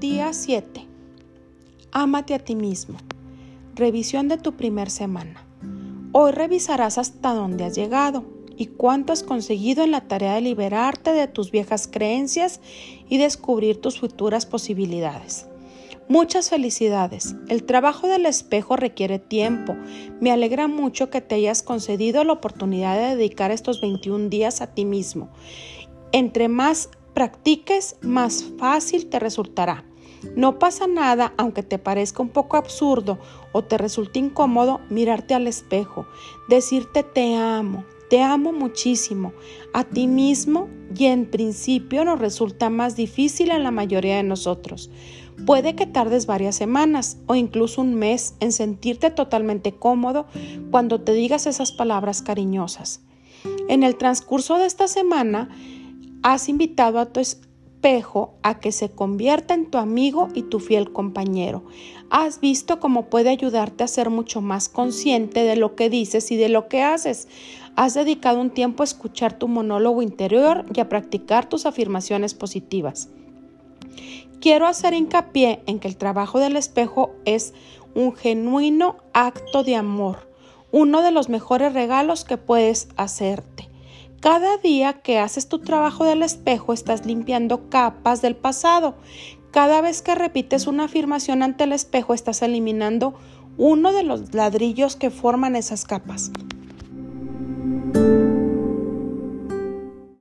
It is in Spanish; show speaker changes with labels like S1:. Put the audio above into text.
S1: Día 7. Ámate a ti mismo. Revisión de tu primer semana. Hoy revisarás hasta dónde has llegado y cuánto has conseguido en la tarea de liberarte de tus viejas creencias y descubrir tus futuras posibilidades. Muchas felicidades. El trabajo del espejo requiere tiempo. Me alegra mucho que te hayas concedido la oportunidad de dedicar estos 21 días a ti mismo. Entre más practiques, más fácil te resultará. No pasa nada, aunque te parezca un poco absurdo o te resulte incómodo mirarte al espejo, decirte te amo, te amo muchísimo a ti mismo y en principio nos resulta más difícil a la mayoría de nosotros. Puede que tardes varias semanas o incluso un mes en sentirte totalmente cómodo cuando te digas esas palabras cariñosas. En el transcurso de esta semana, has invitado a tu espejo a que se convierta en tu amigo y tu fiel compañero. Has visto cómo puede ayudarte a ser mucho más consciente de lo que dices y de lo que haces. Has dedicado un tiempo a escuchar tu monólogo interior y a practicar tus afirmaciones positivas. Quiero hacer hincapié en que el trabajo del espejo es un genuino acto de amor, uno de los mejores regalos que puedes hacerte. Cada día que haces tu trabajo del espejo estás limpiando capas del pasado. Cada vez que repites una afirmación ante el espejo estás eliminando uno de los ladrillos que forman esas capas.